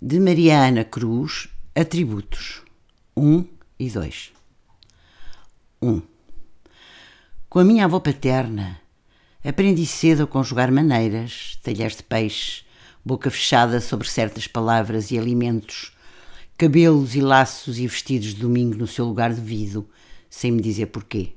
De Mariana Cruz, Atributos 1 e 2. 1. Com a minha avó paterna, aprendi cedo a conjugar maneiras, talheres de peixe, boca fechada sobre certas palavras e alimentos, cabelos e laços e vestidos de domingo no seu lugar devido, sem me dizer porquê.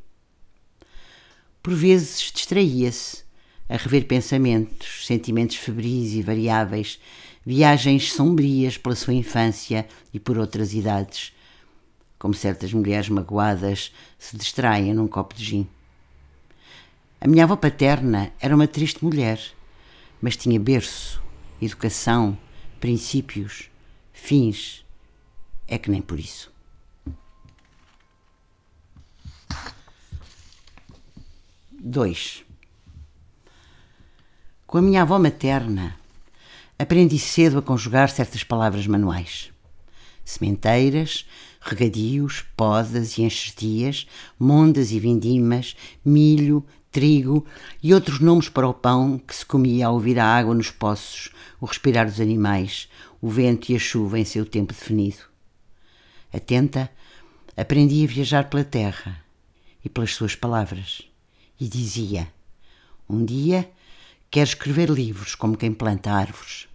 Por vezes distraía-se, a rever pensamentos, sentimentos febris e variáveis, viagens sombrias pela sua infância e por outras idades, como certas mulheres magoadas se distraem num copo de gin. A minha avó paterna era uma triste mulher, mas tinha berço, educação, princípios, fins. É que nem por isso. Dois. Com a minha avó materna, aprendi cedo a conjugar certas palavras manuais. Sementeiras, regadios, podas e enxertias, mondas e vindimas, milho, trigo e outros nomes para o pão que se comia ao ouvir a água nos poços, o respirar dos animais, o vento e a chuva em seu tempo definido. Atenta, aprendi a viajar pela terra e pelas suas palavras e dizia: Um dia quero escrever livros como quem planta árvores.